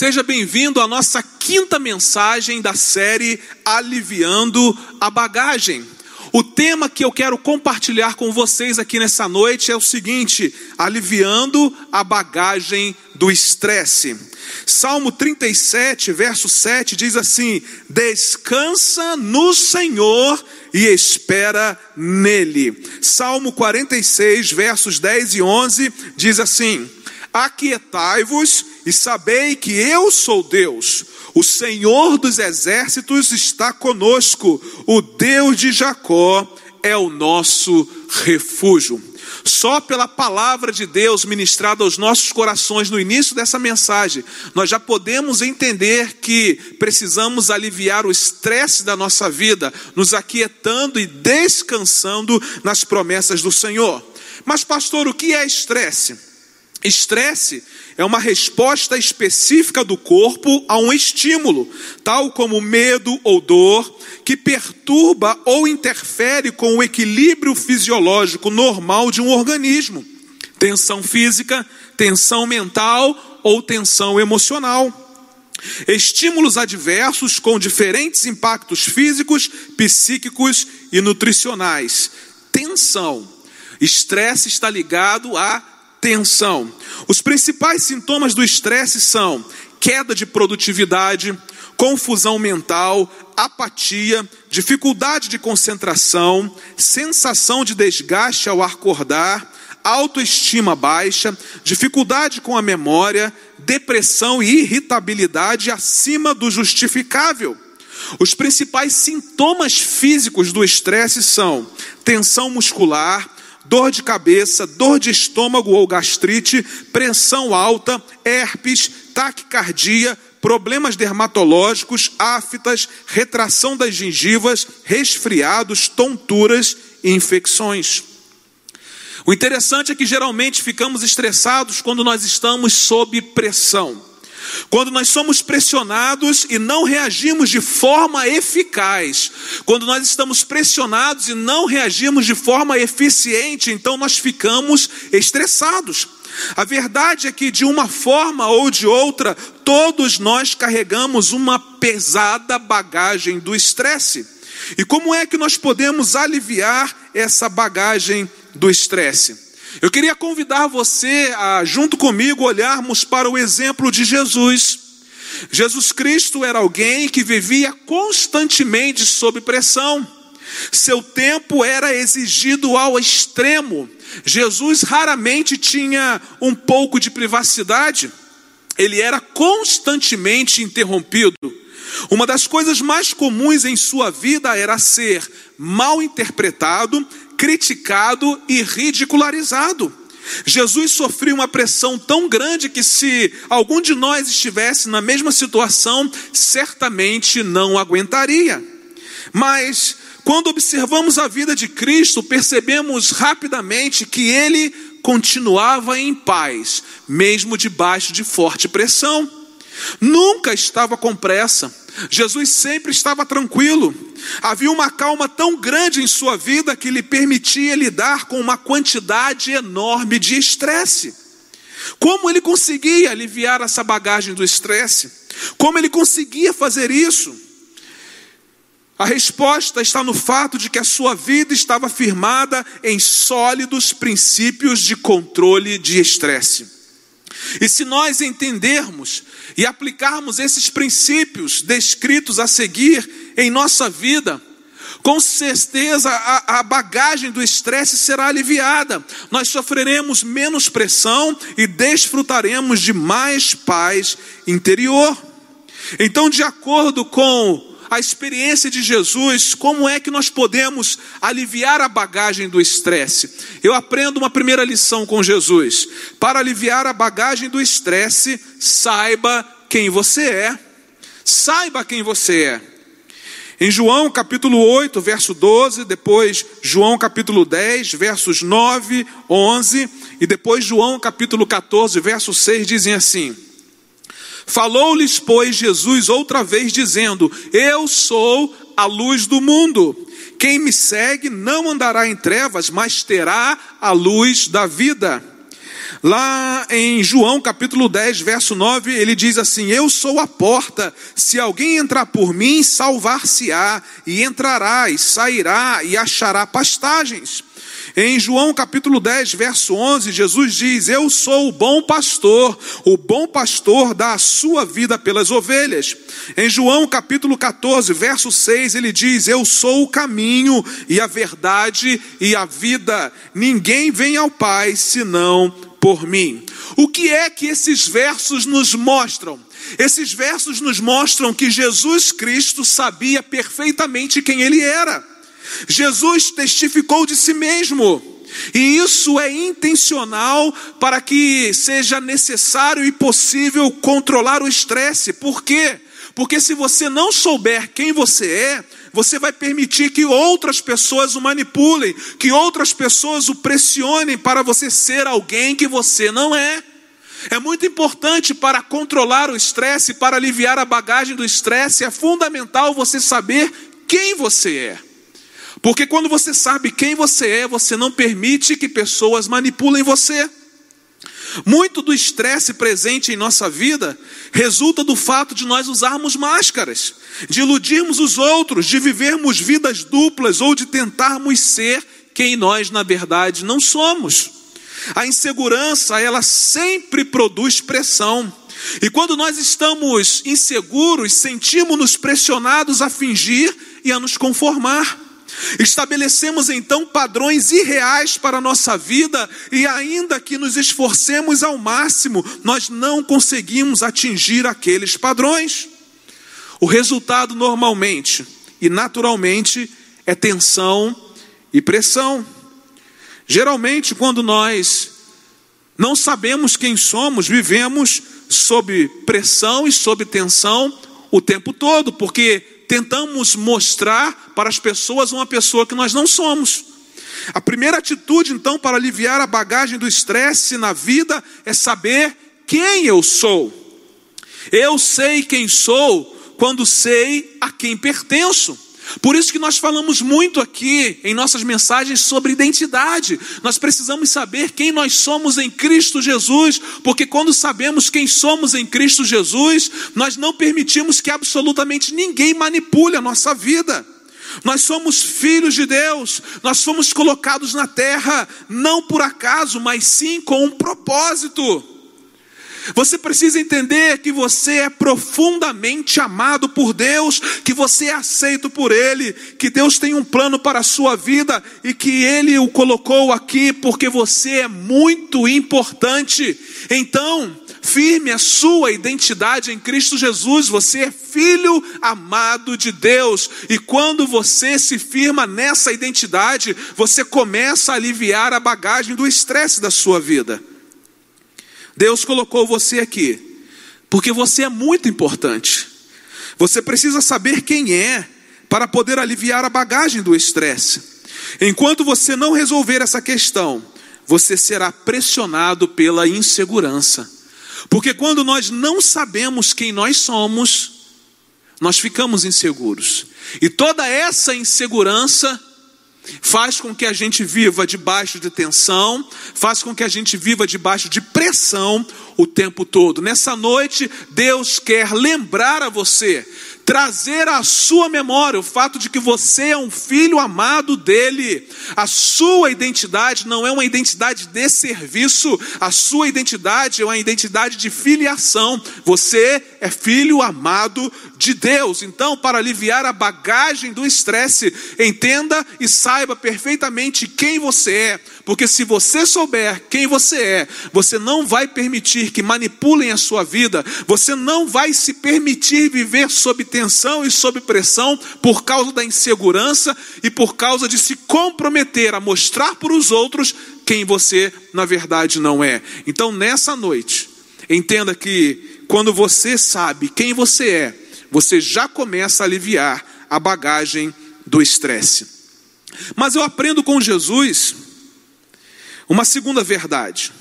Seja bem-vindo à nossa quinta mensagem da série Aliviando a Bagagem. O tema que eu quero compartilhar com vocês aqui nessa noite é o seguinte: aliviando a bagagem do estresse. Salmo 37, verso 7 diz assim: Descansa no Senhor e espera nele. Salmo 46, versos 10 e 11 diz assim: Aquietai-vos e sabei que eu sou Deus. O Senhor dos exércitos está conosco. O Deus de Jacó é o nosso refúgio. Só pela palavra de Deus ministrada aos nossos corações no início dessa mensagem, nós já podemos entender que precisamos aliviar o estresse da nossa vida, nos aquietando e descansando nas promessas do Senhor. Mas, pastor, o que é estresse? Estresse é uma resposta específica do corpo a um estímulo, tal como medo ou dor, que perturba ou interfere com o equilíbrio fisiológico normal de um organismo. Tensão física, tensão mental ou tensão emocional. Estímulos adversos com diferentes impactos físicos, psíquicos e nutricionais. Tensão. Estresse está ligado a tensão. Os principais sintomas do estresse são queda de produtividade, confusão mental, apatia, dificuldade de concentração, sensação de desgaste ao acordar, autoestima baixa, dificuldade com a memória, depressão e irritabilidade acima do justificável. Os principais sintomas físicos do estresse são tensão muscular, dor de cabeça, dor de estômago ou gastrite, pressão alta, herpes, taquicardia, problemas dermatológicos, aftas, retração das gengivas, resfriados, tonturas e infecções. O interessante é que geralmente ficamos estressados quando nós estamos sob pressão. Quando nós somos pressionados e não reagimos de forma eficaz, quando nós estamos pressionados e não reagimos de forma eficiente, então nós ficamos estressados. A verdade é que, de uma forma ou de outra, todos nós carregamos uma pesada bagagem do estresse. E como é que nós podemos aliviar essa bagagem do estresse? Eu queria convidar você a, junto comigo, olharmos para o exemplo de Jesus. Jesus Cristo era alguém que vivia constantemente sob pressão. Seu tempo era exigido ao extremo. Jesus raramente tinha um pouco de privacidade. Ele era constantemente interrompido. Uma das coisas mais comuns em sua vida era ser mal interpretado, criticado e ridicularizado. Jesus sofreu uma pressão tão grande que, se algum de nós estivesse na mesma situação, certamente não aguentaria. Mas, quando observamos a vida de Cristo, percebemos rapidamente que ele continuava em paz, mesmo debaixo de forte pressão. Nunca estava com pressa. Jesus sempre estava tranquilo. Havia uma calma tão grande em sua vida que lhe permitia lidar com uma quantidade enorme de estresse. Como ele conseguia aliviar essa bagagem do estresse? Como ele conseguia fazer isso? A resposta está no fato de que a sua vida estava firmada em sólidos princípios de controle de estresse. E se nós entendermos e aplicarmos esses princípios descritos a seguir em nossa vida, com certeza a, a bagagem do estresse será aliviada, nós sofreremos menos pressão e desfrutaremos de mais paz interior. Então, de acordo com a experiência de Jesus, como é que nós podemos aliviar a bagagem do estresse? Eu aprendo uma primeira lição com Jesus. Para aliviar a bagagem do estresse, saiba quem você é. Saiba quem você é. Em João capítulo 8, verso 12, depois João capítulo 10, versos 9, 11, e depois João capítulo 14, verso 6 dizem assim: Falou-lhes, pois, Jesus outra vez, dizendo: Eu sou a luz do mundo. Quem me segue não andará em trevas, mas terá a luz da vida. Lá em João capítulo 10, verso 9, ele diz assim: Eu sou a porta, se alguém entrar por mim, salvar-se-á, e entrará, e sairá, e achará pastagens. Em João capítulo 10, verso 11, Jesus diz: Eu sou o bom pastor, o bom pastor dá a sua vida pelas ovelhas. Em João capítulo 14, verso 6, ele diz: Eu sou o caminho e a verdade e a vida. Ninguém vem ao Pai senão por mim. O que é que esses versos nos mostram? Esses versos nos mostram que Jesus Cristo sabia perfeitamente quem ele era. Jesus testificou de si mesmo. E isso é intencional para que seja necessário e possível controlar o estresse. Por quê? Porque se você não souber quem você é, você vai permitir que outras pessoas o manipulem, que outras pessoas o pressionem para você ser alguém que você não é. É muito importante para controlar o estresse, para aliviar a bagagem do estresse, é fundamental você saber quem você é. Porque quando você sabe quem você é, você não permite que pessoas manipulem você. Muito do estresse presente em nossa vida resulta do fato de nós usarmos máscaras, de iludirmos os outros, de vivermos vidas duplas ou de tentarmos ser quem nós na verdade não somos. A insegurança, ela sempre produz pressão. E quando nós estamos inseguros, sentimos-nos pressionados a fingir e a nos conformar. Estabelecemos então padrões irreais para a nossa vida e, ainda que nos esforcemos ao máximo, nós não conseguimos atingir aqueles padrões. O resultado, normalmente e naturalmente, é tensão e pressão. Geralmente, quando nós não sabemos quem somos, vivemos sob pressão e sob tensão o tempo todo, porque tentamos mostrar para as pessoas uma pessoa que nós não somos. A primeira atitude, então, para aliviar a bagagem do estresse na vida é saber quem eu sou. Eu sei quem sou quando sei a quem pertenço. Por isso que nós falamos muito aqui em nossas mensagens sobre identidade. Nós precisamos saber quem nós somos em Cristo Jesus, porque quando sabemos quem somos em Cristo Jesus, nós não permitimos que absolutamente ninguém manipule a nossa vida. Nós somos filhos de Deus, nós fomos colocados na terra não por acaso, mas sim com um propósito. Você precisa entender que você é profundamente amado por Deus, que você é aceito por Ele, que Deus tem um plano para a sua vida e que Ele o colocou aqui porque você é muito importante. Então, firme a sua identidade em Cristo Jesus, você é filho amado de Deus, e quando você se firma nessa identidade, você começa a aliviar a bagagem do estresse da sua vida. Deus colocou você aqui, porque você é muito importante. Você precisa saber quem é para poder aliviar a bagagem do estresse. Enquanto você não resolver essa questão, você será pressionado pela insegurança. Porque quando nós não sabemos quem nós somos, nós ficamos inseguros. E toda essa insegurança faz com que a gente viva debaixo de tensão, faz com que a gente viva debaixo de pressão o tempo todo. Nessa noite, Deus quer lembrar a você trazer à sua memória o fato de que você é um filho amado dele. A sua identidade não é uma identidade de serviço, a sua identidade é uma identidade de filiação. Você é filho amado de Deus. Então, para aliviar a bagagem do estresse, entenda e saiba perfeitamente quem você é, porque se você souber quem você é, você não vai permitir que manipulem a sua vida, você não vai se permitir viver sob tensão e sob pressão por causa da insegurança e por causa de se comprometer a mostrar para os outros quem você na verdade não é. Então, nessa noite, entenda que quando você sabe quem você é, você já começa a aliviar a bagagem do estresse. Mas eu aprendo com Jesus uma segunda verdade.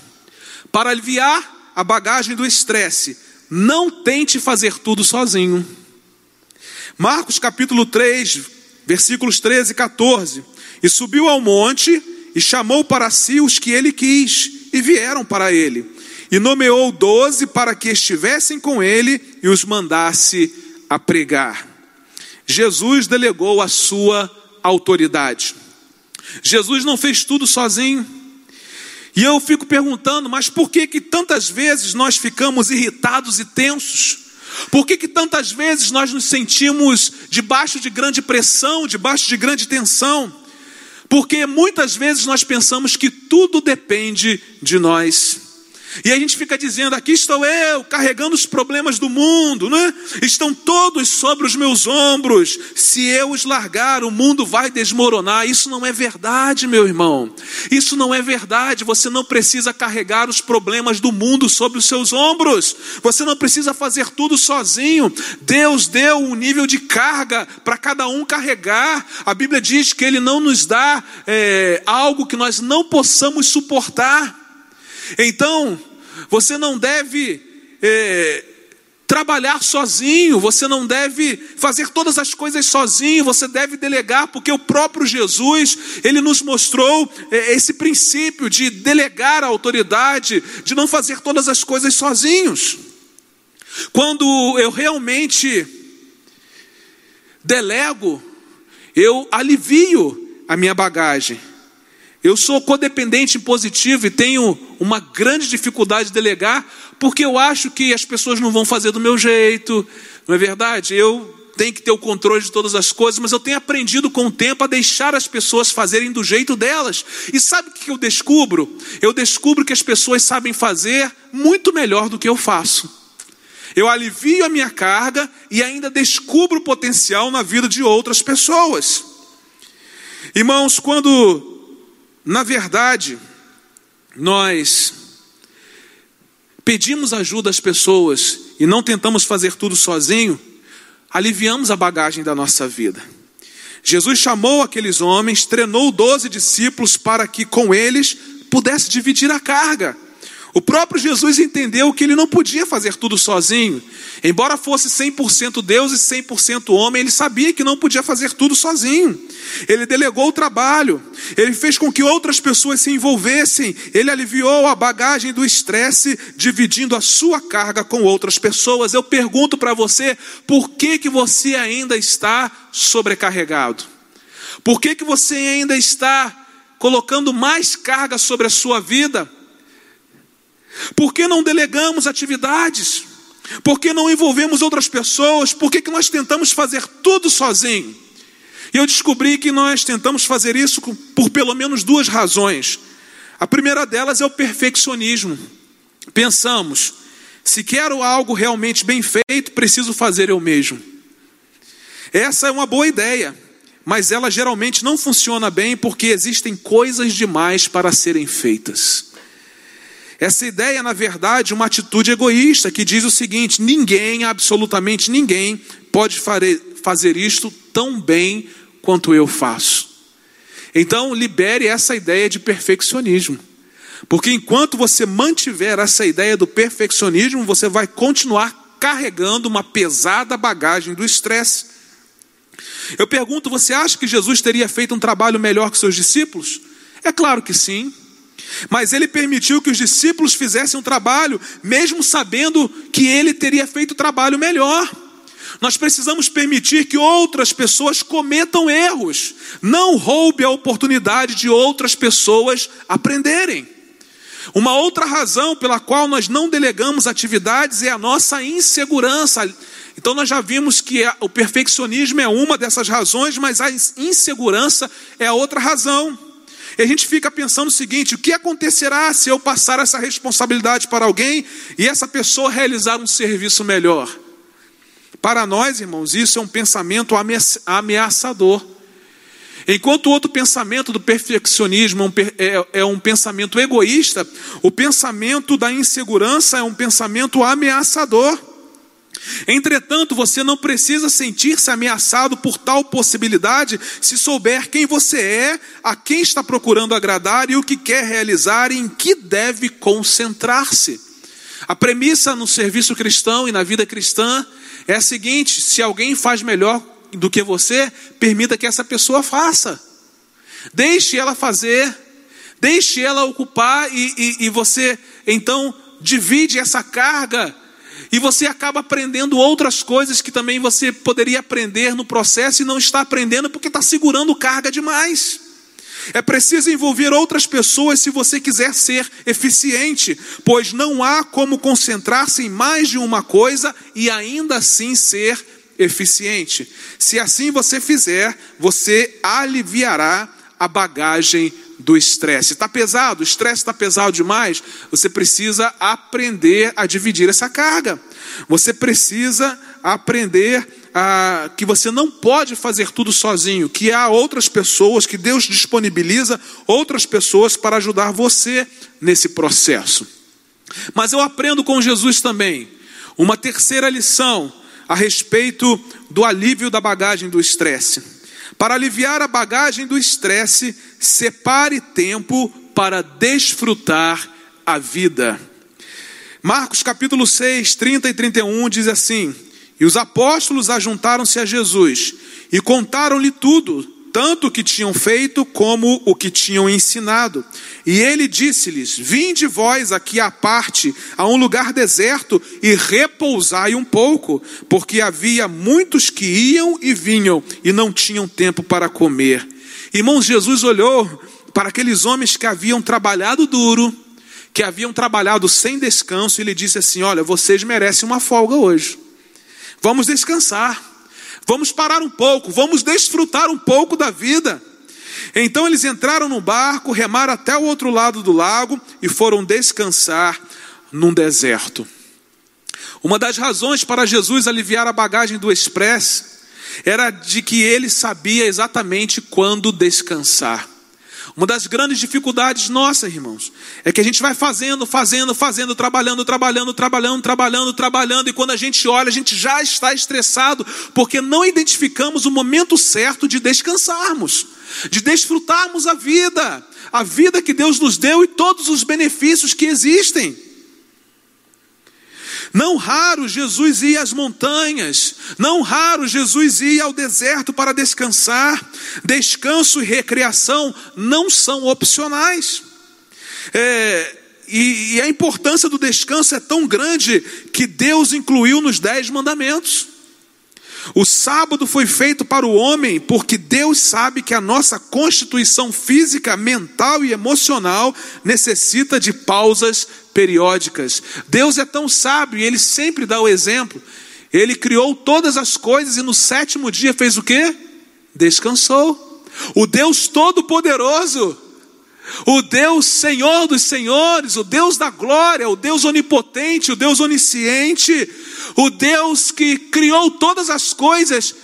Para aliviar a bagagem do estresse, não tente fazer tudo sozinho. Marcos capítulo 3, versículos 13 e 14. E subiu ao monte e chamou para si os que ele quis, e vieram para ele. E nomeou doze para que estivessem com ele e os mandasse a pregar. Jesus delegou a sua autoridade. Jesus não fez tudo sozinho. E eu fico perguntando, mas por que que tantas vezes nós ficamos irritados e tensos? Por que, que tantas vezes nós nos sentimos debaixo de grande pressão, debaixo de grande tensão? Porque muitas vezes nós pensamos que tudo depende de nós. E a gente fica dizendo: aqui estou eu, carregando os problemas do mundo, né? Estão todos sobre os meus ombros. Se eu os largar, o mundo vai desmoronar. Isso não é verdade, meu irmão. Isso não é verdade. Você não precisa carregar os problemas do mundo sobre os seus ombros. Você não precisa fazer tudo sozinho. Deus deu um nível de carga para cada um carregar. A Bíblia diz que Ele não nos dá é, algo que nós não possamos suportar. Então, você não deve é, trabalhar sozinho, você não deve fazer todas as coisas sozinho, você deve delegar, porque o próprio Jesus, ele nos mostrou é, esse princípio de delegar a autoridade, de não fazer todas as coisas sozinhos. Quando eu realmente delego, eu alivio a minha bagagem. Eu sou codependente impositivo e tenho uma grande dificuldade de delegar, porque eu acho que as pessoas não vão fazer do meu jeito, não é verdade? Eu tenho que ter o controle de todas as coisas, mas eu tenho aprendido com o tempo a deixar as pessoas fazerem do jeito delas. E sabe o que eu descubro? Eu descubro que as pessoas sabem fazer muito melhor do que eu faço. Eu alivio a minha carga e ainda descubro o potencial na vida de outras pessoas. Irmãos, quando na verdade, nós pedimos ajuda às pessoas e não tentamos fazer tudo sozinho, aliviamos a bagagem da nossa vida. Jesus chamou aqueles homens, treinou doze discípulos para que com eles pudesse dividir a carga. O próprio Jesus entendeu que ele não podia fazer tudo sozinho. Embora fosse 100% Deus e 100% homem, ele sabia que não podia fazer tudo sozinho. Ele delegou o trabalho, ele fez com que outras pessoas se envolvessem, ele aliviou a bagagem do estresse, dividindo a sua carga com outras pessoas. Eu pergunto para você, por que, que você ainda está sobrecarregado? Por que, que você ainda está colocando mais carga sobre a sua vida? Por que não delegamos atividades? Por que não envolvemos outras pessoas? Por que, que nós tentamos fazer tudo sozinho? E eu descobri que nós tentamos fazer isso por pelo menos duas razões. A primeira delas é o perfeccionismo. Pensamos, se quero algo realmente bem feito, preciso fazer eu mesmo. Essa é uma boa ideia, mas ela geralmente não funciona bem porque existem coisas demais para serem feitas. Essa ideia, na verdade, é uma atitude egoísta que diz o seguinte: ninguém, absolutamente ninguém, pode fazer isto tão bem quanto eu faço. Então, libere essa ideia de perfeccionismo. Porque enquanto você mantiver essa ideia do perfeccionismo, você vai continuar carregando uma pesada bagagem do estresse. Eu pergunto: você acha que Jesus teria feito um trabalho melhor que seus discípulos? É claro que sim. Mas ele permitiu que os discípulos fizessem um trabalho, mesmo sabendo que ele teria feito o trabalho melhor. Nós precisamos permitir que outras pessoas cometam erros. Não roube a oportunidade de outras pessoas aprenderem. Uma outra razão pela qual nós não delegamos atividades é a nossa insegurança. Então, nós já vimos que o perfeccionismo é uma dessas razões, mas a insegurança é a outra razão. E a gente fica pensando o seguinte: o que acontecerá se eu passar essa responsabilidade para alguém e essa pessoa realizar um serviço melhor? Para nós, irmãos, isso é um pensamento ameaçador. Enquanto o outro pensamento do perfeccionismo é, é um pensamento egoísta, o pensamento da insegurança é um pensamento ameaçador. Entretanto, você não precisa sentir-se ameaçado por tal possibilidade se souber quem você é, a quem está procurando agradar e o que quer realizar e em que deve concentrar-se. A premissa no serviço cristão e na vida cristã é a seguinte: se alguém faz melhor do que você, permita que essa pessoa faça. Deixe ela fazer. Deixe ela ocupar e, e, e você então divide essa carga e você acaba aprendendo outras coisas que também você poderia aprender no processo e não está aprendendo porque está segurando carga demais. É preciso envolver outras pessoas se você quiser ser eficiente, pois não há como concentrar-se em mais de uma coisa e ainda assim ser eficiente. Se assim você fizer, você aliviará a bagagem do estresse. Está pesado, o estresse está pesado demais. Você precisa aprender a dividir essa carga. Você precisa aprender a, que você não pode fazer tudo sozinho, que há outras pessoas, que Deus disponibiliza outras pessoas para ajudar você nesse processo. Mas eu aprendo com Jesus também uma terceira lição a respeito do alívio da bagagem do estresse. Para aliviar a bagagem do estresse, separe tempo para desfrutar a vida. Marcos capítulo 6, 30 e 31 diz assim: E os apóstolos ajuntaram-se a Jesus e contaram-lhe tudo, tanto o que tinham feito como o que tinham ensinado. E ele disse-lhes: Vinde vós aqui à parte, a um lugar deserto, e repousai um pouco, porque havia muitos que iam e vinham e não tinham tempo para comer. Irmãos, Jesus olhou para aqueles homens que haviam trabalhado duro, que haviam trabalhado sem descanso, e lhe disse assim: Olha, vocês merecem uma folga hoje. Vamos descansar. Vamos parar um pouco, vamos desfrutar um pouco da vida. Então eles entraram no barco, remaram até o outro lado do lago e foram descansar num deserto. Uma das razões para Jesus aliviar a bagagem do express era de que ele sabia exatamente quando descansar. Uma das grandes dificuldades nossas, irmãos, é que a gente vai fazendo, fazendo, fazendo, trabalhando, trabalhando, trabalhando, trabalhando, trabalhando, e quando a gente olha, a gente já está estressado, porque não identificamos o momento certo de descansarmos, de desfrutarmos a vida, a vida que Deus nos deu e todos os benefícios que existem. Não raro Jesus ia às montanhas, não raro Jesus ia ao deserto para descansar. Descanso e recreação não são opcionais. É, e, e a importância do descanso é tão grande que Deus incluiu nos dez mandamentos. O sábado foi feito para o homem, porque Deus sabe que a nossa constituição física, mental e emocional necessita de pausas periódicas. Deus é tão sábio e ele sempre dá o exemplo. Ele criou todas as coisas e no sétimo dia fez o quê? Descansou. O Deus Todo-Poderoso, o Deus Senhor dos Senhores, o Deus da glória, o Deus onipotente, o Deus onisciente, o Deus que criou todas as coisas,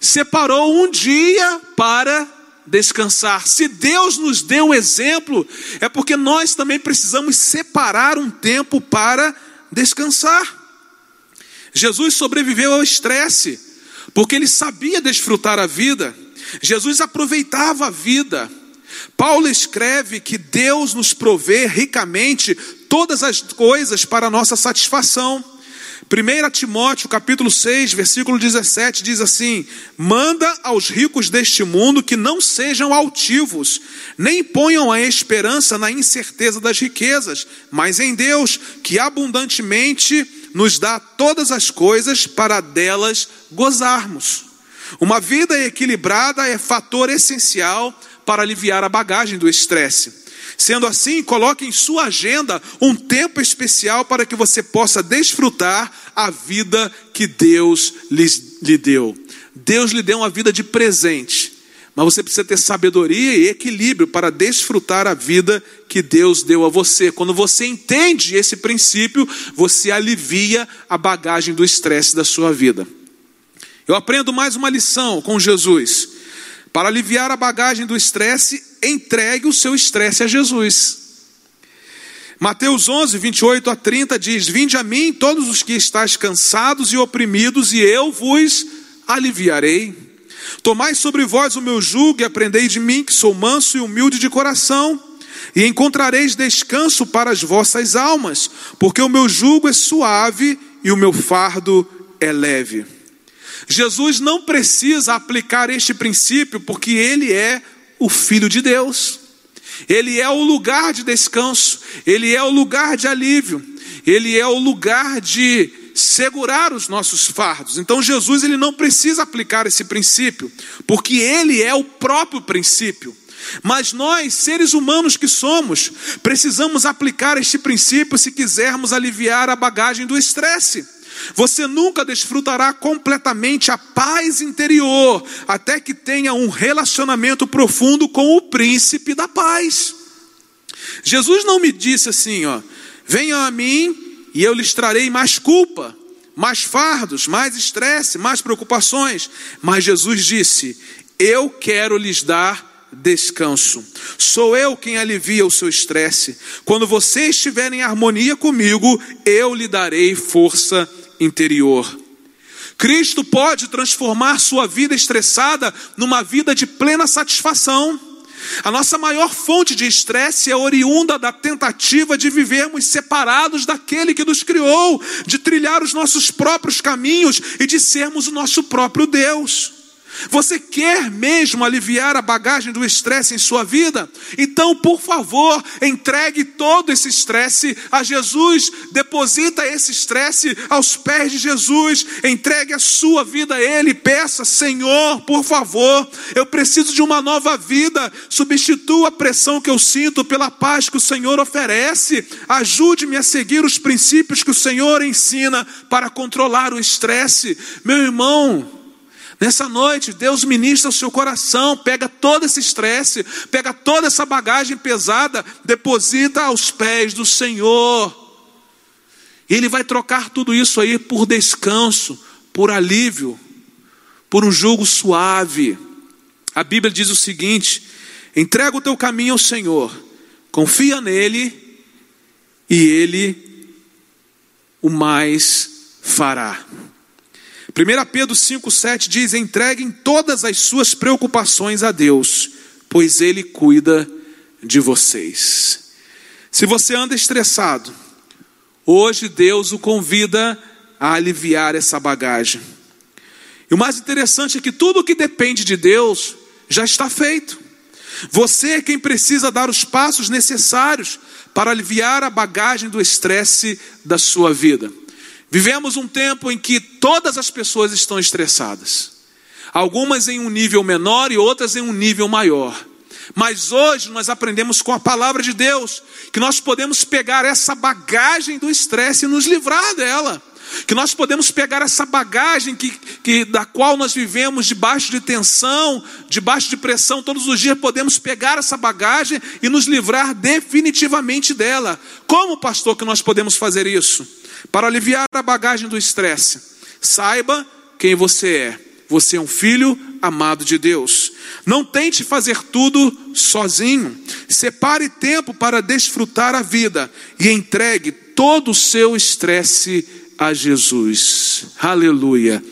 separou um dia para descansar. Se Deus nos deu um exemplo, é porque nós também precisamos separar um tempo para descansar. Jesus sobreviveu ao estresse, porque ele sabia desfrutar a vida. Jesus aproveitava a vida. Paulo escreve que Deus nos provê ricamente todas as coisas para nossa satisfação. 1 Timóteo capítulo 6, versículo 17 diz assim: Manda aos ricos deste mundo que não sejam altivos, nem ponham a esperança na incerteza das riquezas, mas em Deus, que abundantemente nos dá todas as coisas para delas gozarmos. Uma vida equilibrada é fator essencial para aliviar a bagagem do estresse. Sendo assim, coloque em sua agenda um tempo especial para que você possa desfrutar a vida que Deus lhe deu. Deus lhe deu uma vida de presente, mas você precisa ter sabedoria e equilíbrio para desfrutar a vida que Deus deu a você. Quando você entende esse princípio, você alivia a bagagem do estresse da sua vida. Eu aprendo mais uma lição com Jesus. Para aliviar a bagagem do estresse, entregue o seu estresse a Jesus. Mateus 11, 28 a 30 diz: Vinde a mim, todos os que estáis cansados e oprimidos, e eu vos aliviarei. Tomai sobre vós o meu jugo e aprendei de mim, que sou manso e humilde de coração, e encontrareis descanso para as vossas almas, porque o meu jugo é suave e o meu fardo é leve. Jesus não precisa aplicar este princípio, porque ele é o Filho de Deus. Ele é o lugar de descanso, ele é o lugar de alívio, ele é o lugar de segurar os nossos fardos. Então Jesus ele não precisa aplicar esse princípio, porque ele é o próprio princípio. Mas nós, seres humanos que somos, precisamos aplicar este princípio se quisermos aliviar a bagagem do estresse. Você nunca desfrutará completamente a paz interior até que tenha um relacionamento profundo com o príncipe da paz. Jesus não me disse assim, ó, venham a mim e eu lhes trarei mais culpa, mais fardos, mais estresse, mais preocupações. Mas Jesus disse: Eu quero lhes dar descanso. Sou eu quem alivia o seu estresse. Quando você estiver em harmonia comigo, eu lhe darei força interior. Cristo pode transformar sua vida estressada numa vida de plena satisfação. A nossa maior fonte de estresse é oriunda da tentativa de vivermos separados daquele que nos criou, de trilhar os nossos próprios caminhos e de sermos o nosso próprio Deus. Você quer mesmo aliviar a bagagem do estresse em sua vida? Então, por favor, entregue todo esse estresse a Jesus, deposita esse estresse aos pés de Jesus, entregue a sua vida a Ele, peça, Senhor, por favor, eu preciso de uma nova vida, substitua a pressão que eu sinto pela paz que o Senhor oferece, ajude-me a seguir os princípios que o Senhor ensina para controlar o estresse. Meu irmão, Nessa noite, Deus ministra o seu coração, pega todo esse estresse, pega toda essa bagagem pesada, deposita aos pés do Senhor. E Ele vai trocar tudo isso aí por descanso, por alívio, por um jugo suave. A Bíblia diz o seguinte: entrega o teu caminho ao Senhor, confia nele, e Ele o mais fará. 1 Pedro 5,7 diz: entreguem todas as suas preocupações a Deus, pois Ele cuida de vocês. Se você anda estressado, hoje Deus o convida a aliviar essa bagagem. E o mais interessante é que tudo o que depende de Deus já está feito. Você é quem precisa dar os passos necessários para aliviar a bagagem do estresse da sua vida. Vivemos um tempo em que todas as pessoas estão estressadas. Algumas em um nível menor e outras em um nível maior. Mas hoje nós aprendemos com a palavra de Deus que nós podemos pegar essa bagagem do estresse e nos livrar dela. Que nós podemos pegar essa bagagem que, que, da qual nós vivemos debaixo de tensão, debaixo de pressão todos os dias, podemos pegar essa bagagem e nos livrar definitivamente dela. Como, pastor, que nós podemos fazer isso? Para aliviar a bagagem do estresse, saiba quem você é. Você é um filho amado de Deus. Não tente fazer tudo sozinho. Separe tempo para desfrutar a vida e entregue todo o seu estresse a Jesus. Aleluia.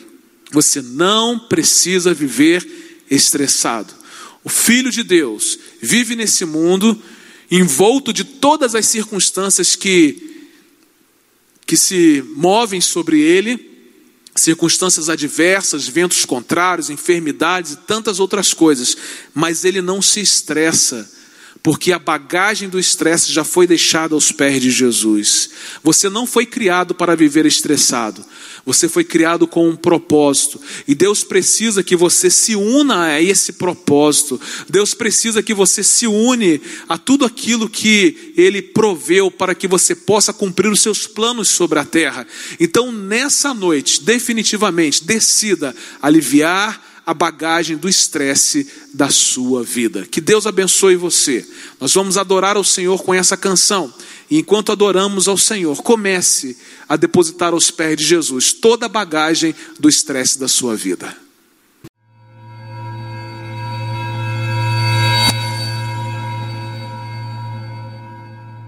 Você não precisa viver estressado. O Filho de Deus vive nesse mundo envolto de todas as circunstâncias que que se movem sobre ele, circunstâncias adversas, ventos contrários, enfermidades e tantas outras coisas, mas ele não se estressa porque a bagagem do estresse já foi deixada aos pés de Jesus. Você não foi criado para viver estressado, você foi criado com um propósito, e Deus precisa que você se una a esse propósito, Deus precisa que você se une a tudo aquilo que Ele proveu para que você possa cumprir os seus planos sobre a terra. Então, nessa noite, definitivamente, decida aliviar a bagagem do estresse da sua vida. Que Deus abençoe você. Nós vamos adorar ao Senhor com essa canção. E enquanto adoramos ao Senhor, comece a depositar aos pés de Jesus toda a bagagem do estresse da sua vida.